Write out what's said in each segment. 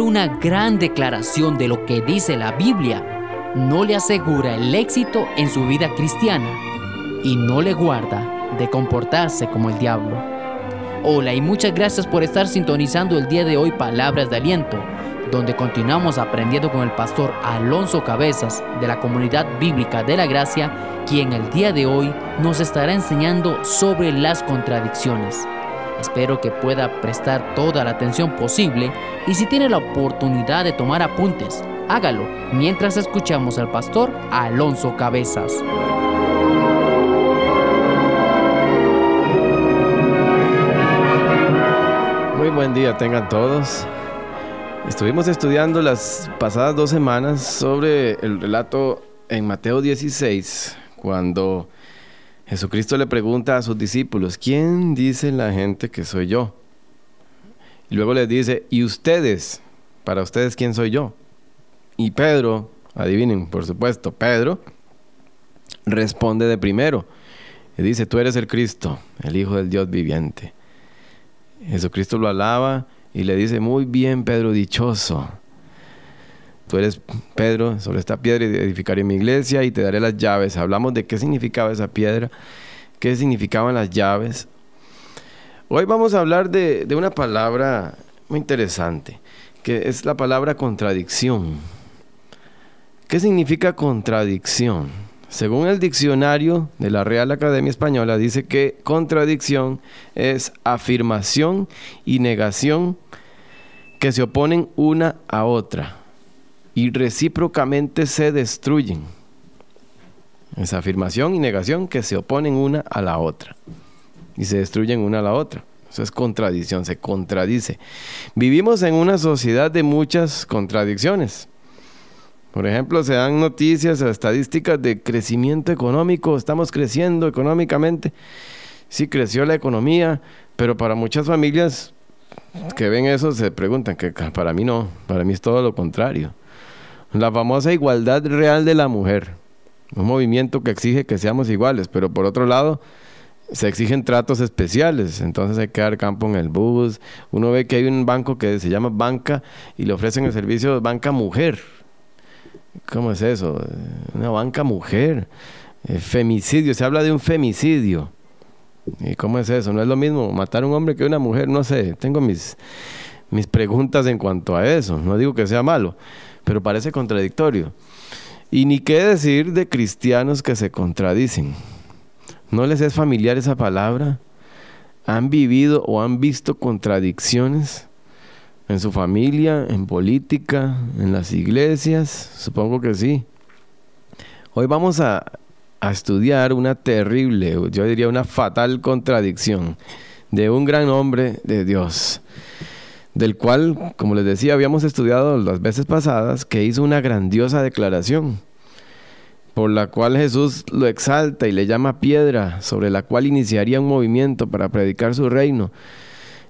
una gran declaración de lo que dice la Biblia no le asegura el éxito en su vida cristiana y no le guarda de comportarse como el diablo. Hola y muchas gracias por estar sintonizando el día de hoy Palabras de Aliento, donde continuamos aprendiendo con el pastor Alonso Cabezas de la Comunidad Bíblica de la Gracia, quien el día de hoy nos estará enseñando sobre las contradicciones. Espero que pueda prestar toda la atención posible y si tiene la oportunidad de tomar apuntes, hágalo mientras escuchamos al pastor Alonso Cabezas. Muy buen día tengan todos. Estuvimos estudiando las pasadas dos semanas sobre el relato en Mateo 16, cuando Jesucristo le pregunta a sus discípulos, ¿quién dice la gente que soy yo? Y luego les dice, ¿y ustedes? Para ustedes, ¿quién soy yo? Y Pedro, adivinen, por supuesto, Pedro responde de primero. Y dice, tú eres el Cristo, el Hijo del Dios viviente. Jesucristo lo alaba y le dice, muy bien, Pedro, dichoso. Tú eres Pedro, sobre esta piedra edificaré mi iglesia y te daré las llaves. Hablamos de qué significaba esa piedra, qué significaban las llaves. Hoy vamos a hablar de, de una palabra muy interesante, que es la palabra contradicción. ¿Qué significa contradicción? Según el diccionario de la Real Academia Española, dice que contradicción es afirmación y negación que se oponen una a otra y recíprocamente se destruyen. Es afirmación y negación que se oponen una a la otra y se destruyen una a la otra. Eso es contradicción, se contradice. Vivimos en una sociedad de muchas contradicciones. Por ejemplo, se dan noticias o estadísticas de crecimiento económico, estamos creciendo económicamente. Sí, creció la economía, pero para muchas familias que ven eso se preguntan que para mí no, para mí es todo lo contrario la famosa igualdad real de la mujer, un movimiento que exige que seamos iguales, pero por otro lado se exigen tratos especiales, entonces hay que dar campo en el bus, uno ve que hay un banco que se llama banca y le ofrecen el servicio de banca mujer. ¿Cómo es eso? Una banca mujer. Eh, femicidio, se habla de un femicidio. ¿Y cómo es eso? No es lo mismo matar a un hombre que a una mujer, no sé, tengo mis, mis preguntas en cuanto a eso, no digo que sea malo pero parece contradictorio. Y ni qué decir de cristianos que se contradicen. ¿No les es familiar esa palabra? ¿Han vivido o han visto contradicciones en su familia, en política, en las iglesias? Supongo que sí. Hoy vamos a, a estudiar una terrible, yo diría una fatal contradicción de un gran hombre de Dios del cual, como les decía, habíamos estudiado las veces pasadas, que hizo una grandiosa declaración, por la cual Jesús lo exalta y le llama piedra, sobre la cual iniciaría un movimiento para predicar su reino,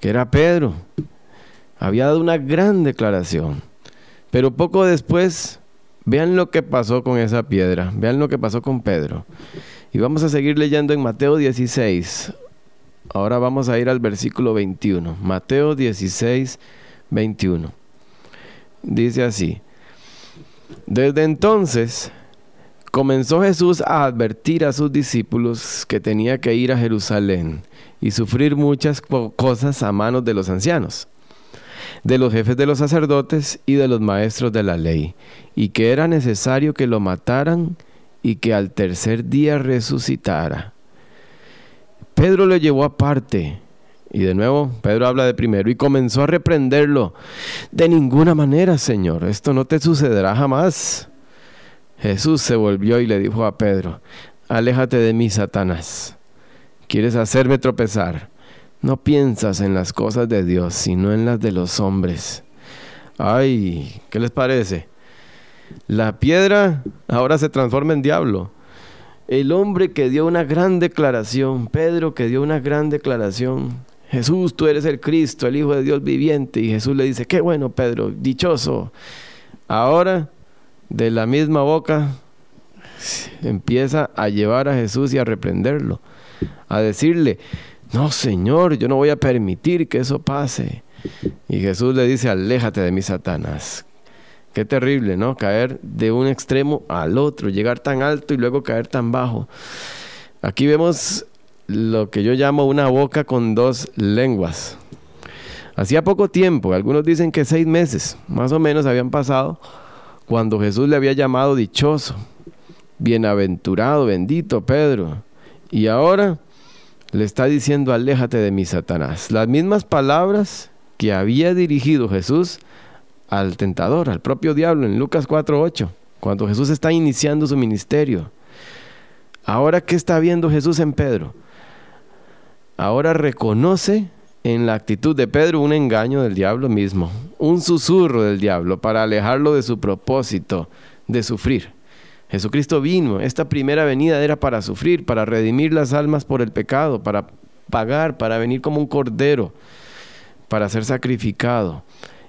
que era Pedro. Había dado una gran declaración, pero poco después, vean lo que pasó con esa piedra, vean lo que pasó con Pedro. Y vamos a seguir leyendo en Mateo 16, Ahora vamos a ir al versículo 21. Mateo 16, 21. Dice así. Desde entonces comenzó Jesús a advertir a sus discípulos que tenía que ir a Jerusalén y sufrir muchas cosas a manos de los ancianos, de los jefes de los sacerdotes y de los maestros de la ley, y que era necesario que lo mataran y que al tercer día resucitara. Pedro lo llevó aparte. Y de nuevo, Pedro habla de primero y comenzó a reprenderlo. De ninguna manera, Señor, esto no te sucederá jamás. Jesús se volvió y le dijo a Pedro, aléjate de mí, Satanás. Quieres hacerme tropezar. No piensas en las cosas de Dios, sino en las de los hombres. Ay, ¿qué les parece? La piedra ahora se transforma en diablo el hombre que dio una gran declaración, Pedro que dio una gran declaración, Jesús, tú eres el Cristo, el Hijo de Dios viviente, y Jesús le dice, qué bueno Pedro, dichoso. Ahora, de la misma boca, empieza a llevar a Jesús y a reprenderlo, a decirle, no Señor, yo no voy a permitir que eso pase. Y Jesús le dice, aléjate de mí, Satanás. Qué terrible, ¿no? Caer de un extremo al otro, llegar tan alto y luego caer tan bajo. Aquí vemos lo que yo llamo una boca con dos lenguas. Hacía poco tiempo, algunos dicen que seis meses, más o menos habían pasado, cuando Jesús le había llamado dichoso, bienaventurado, bendito Pedro. Y ahora le está diciendo, aléjate de mí, Satanás. Las mismas palabras que había dirigido Jesús al tentador, al propio diablo, en Lucas 4.8, cuando Jesús está iniciando su ministerio. Ahora, ¿qué está viendo Jesús en Pedro? Ahora reconoce en la actitud de Pedro un engaño del diablo mismo, un susurro del diablo para alejarlo de su propósito de sufrir. Jesucristo vino, esta primera venida era para sufrir, para redimir las almas por el pecado, para pagar, para venir como un cordero, para ser sacrificado.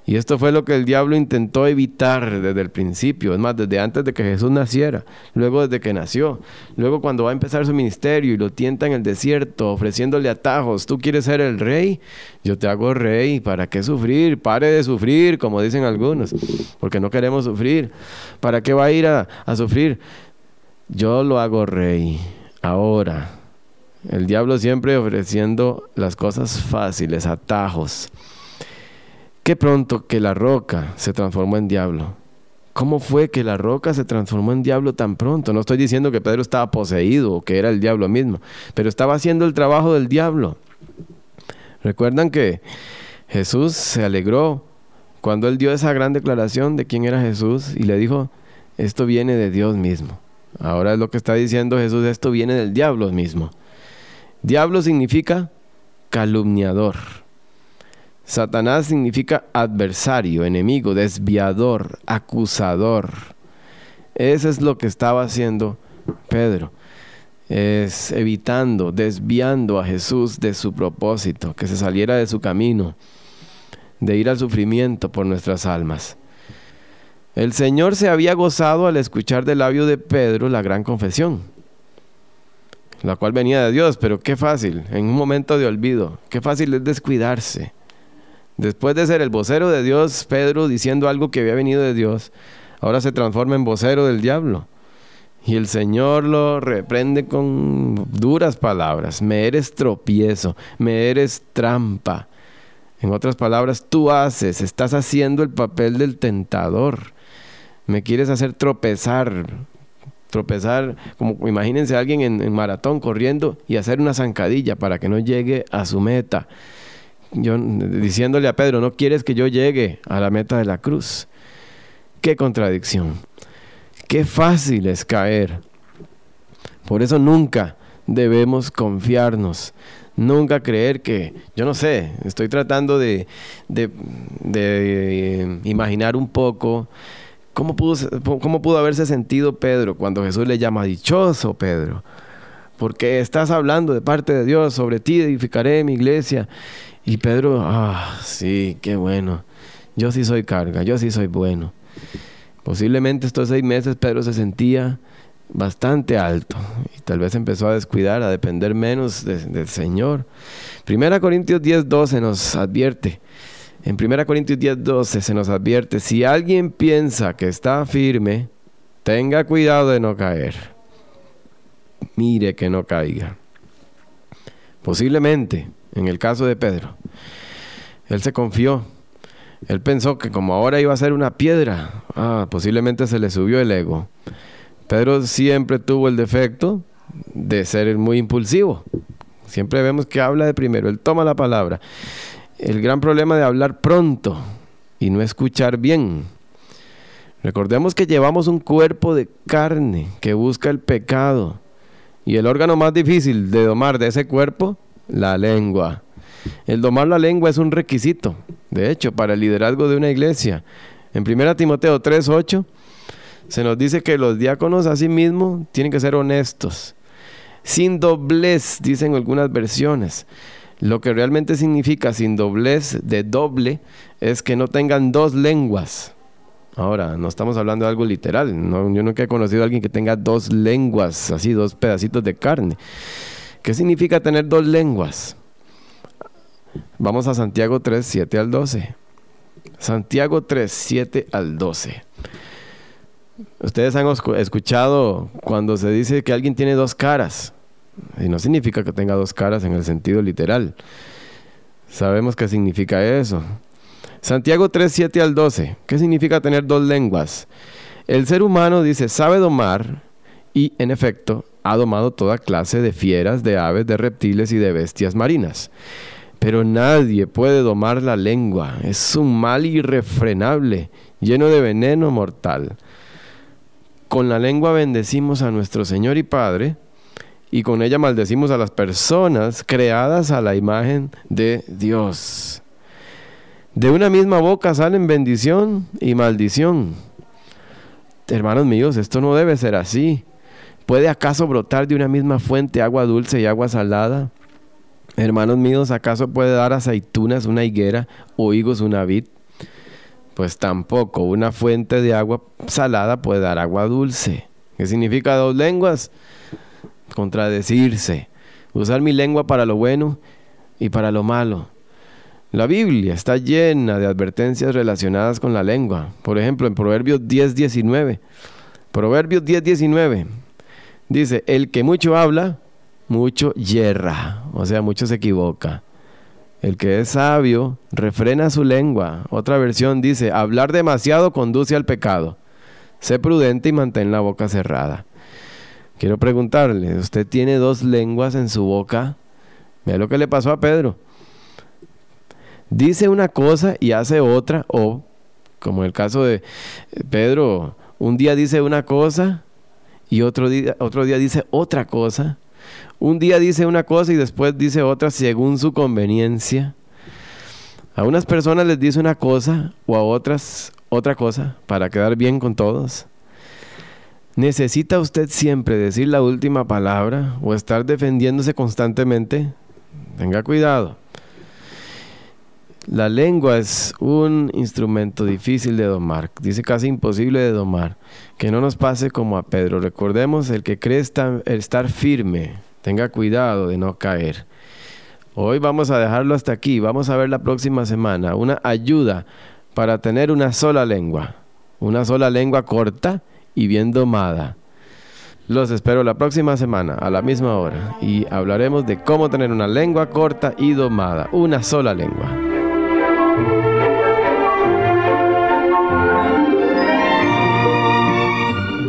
Y esto fue lo que el diablo intentó evitar desde el principio, es más, desde antes de que Jesús naciera, luego desde que nació, luego cuando va a empezar su ministerio y lo tienta en el desierto, ofreciéndole atajos, tú quieres ser el rey, yo te hago rey, ¿para qué sufrir? Pare de sufrir, como dicen algunos, porque no queremos sufrir. ¿Para qué va a ir a, sufrir? Yo lo hago rey, ahora. El diablo siempre ofreciendo las cosas fáciles, atajos. Qué pronto que la roca se transformó en diablo. ¿Cómo fue que la roca se transformó en diablo tan pronto? No estoy diciendo que Pedro estaba poseído o que era el diablo mismo, pero estaba haciendo el trabajo del diablo. Recuerdan que Jesús se alegró cuando él dio esa gran declaración de quién era Jesús y le dijo, esto viene de Dios mismo. Ahora es lo que está diciendo Jesús, esto viene del diablo mismo. Diablo significa calumniador. Satanás significa adversario, enemigo, desviador, acusador. Eso es lo que estaba haciendo Pedro. Es evitando, desviando a Jesús de su propósito, que se saliera de su camino, de ir al sufrimiento por nuestras almas. El Señor se había gozado al escuchar del labio de Pedro la gran confesión, la cual venía de Dios, pero qué fácil, en un momento de olvido, qué fácil es descuidarse Después de ser el vocero de Dios, Pedro diciendo algo que había venido de Dios, ahora se transforma en vocero del diablo. Y el Señor lo reprende con duras palabras. Me eres tropiezo, me eres trampa. En otras palabras, tú haces, estás haciendo el papel del tentador. Me quieres hacer tropezar. Tropezar, como imagínense a alguien en, en maratón corriendo y hacer una zancadilla para que no llegue a su meta yo, diciéndole a Pedro, no quieres que yo llegue a la meta de la cruz. Qué contradicción. Qué fácil es caer. Por eso nunca debemos confiarnos. Nunca creer que, yo no sé, estoy tratando de, de, de imaginar un poco cómo pudo, cómo pudo haberse sentido Pedro cuando Jesús le llama dichoso Pedro. Porque estás hablando de parte de Dios, sobre ti edificaré mi iglesia y Pedro, ah, sí, qué bueno. Yo sí soy carga, yo sí soy bueno. Posiblemente estos seis meses Pedro se sentía bastante alto y tal vez empezó a descuidar, a depender menos del Señor. Primera Corintios 10, 12 nos advierte. En Primera Corintios 10, 12 se nos advierte, si alguien piensa que está firme, tenga cuidado de no caer. Mire que no caiga. Posiblemente en el caso de Pedro. Él se confió. Él pensó que como ahora iba a ser una piedra, ah, posiblemente se le subió el ego. Pedro siempre tuvo el defecto de ser muy impulsivo. Siempre vemos que habla de primero, él toma la palabra. El gran problema de hablar pronto y no escuchar bien. Recordemos que llevamos un cuerpo de carne que busca el pecado. Y el órgano más difícil de domar de ese cuerpo la lengua. El domar la lengua es un requisito, de hecho, para el liderazgo de una iglesia. En 1 Timoteo 3:8 se nos dice que los diáconos asimismo tienen que ser honestos, sin doblez, dicen algunas versiones. Lo que realmente significa sin doblez de doble es que no tengan dos lenguas. Ahora, no estamos hablando de algo literal. yo nunca he conocido a alguien que tenga dos lenguas, así dos pedacitos de carne. ¿Qué significa tener dos lenguas? Vamos a Santiago 3, 7 al 12. Santiago 3, 7 al 12. Ustedes han escuchado cuando se dice que alguien tiene dos caras. Y no significa que tenga dos caras en el sentido literal. Sabemos qué significa eso. Santiago 3, 7 al 12. ¿Qué significa tener dos lenguas? El ser humano dice, sabe domar y en efecto ha domado toda clase de fieras, de aves, de reptiles y de bestias marinas. Pero nadie puede domar la lengua. Es un mal irrefrenable, lleno de veneno mortal. Con la lengua bendecimos a nuestro Señor y Padre, y con ella maldecimos a las personas creadas a la imagen de Dios. De una misma boca salen bendición y maldición. Hermanos míos, esto no debe ser así. ¿Puede acaso brotar de una misma fuente agua dulce y agua salada? Hermanos míos, ¿acaso puede dar aceitunas una higuera o higos una vid? Pues tampoco una fuente de agua salada puede dar agua dulce. ¿Qué significa dos lenguas? Contradecirse. Usar mi lengua para lo bueno y para lo malo. La Biblia está llena de advertencias relacionadas con la lengua. Por ejemplo, en Proverbios 10, 19. Proverbios 10, 19. Dice, el que mucho habla, mucho yerra. O sea, mucho se equivoca. El que es sabio, refrena su lengua. Otra versión dice, hablar demasiado conduce al pecado. Sé prudente y mantén la boca cerrada. Quiero preguntarle, ¿usted tiene dos lenguas en su boca? Vea lo que le pasó a Pedro dice una cosa y hace otra, o como el caso de Pedro, un día dice una cosa y otro día, otro día dice otra cosa. Un día dice una cosa y después dice otra según su conveniencia. A unas personas les dice una cosa o a otras otra cosa para quedar bien con todos. ¿Necesita usted siempre decir la última palabra o estar defendiéndose constantemente? Tenga cuidado. La lengua es un instrumento difícil de domar, dice casi imposible de domar. Que no nos pase como a Pedro. Recordemos, el que cree estar, firme, tenga cuidado de no caer. Hoy vamos a dejarlo hasta aquí. Vamos a ver la próxima semana una ayuda para tener una sola lengua. Una sola lengua corta y bien domada. Los espero la próxima semana a la misma hora y hablaremos de cómo tener una lengua corta y domada. Una sola lengua.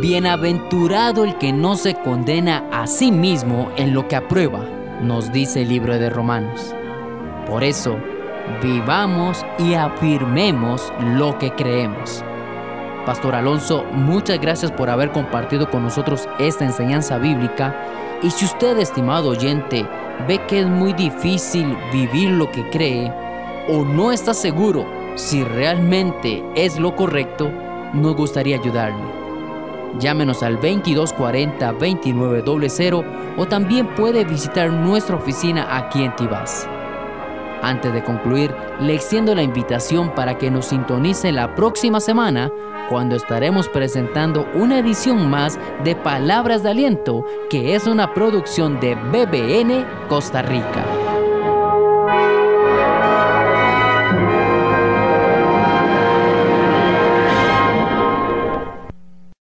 Bienaventurado el que no se condena a sí mismo en lo que aprueba, nos dice el libro de Romanos. Por eso, vivamos y afirmemos lo que creemos. Pastor Alonso, muchas gracias por haber compartido con nosotros esta enseñanza bíblica. Y si usted, estimado oyente, ve que es muy difícil vivir lo que cree o no está seguro si realmente es lo correcto, nos gustaría ayudarle. Llámenos al 2240-2900 o también puede visitar nuestra oficina aquí en Tibás. Antes de concluir, le extiendo la invitación para que nos sintonice la próxima semana cuando estaremos presentando una edición más de Palabras de Aliento, que es una producción de BBN Costa Rica.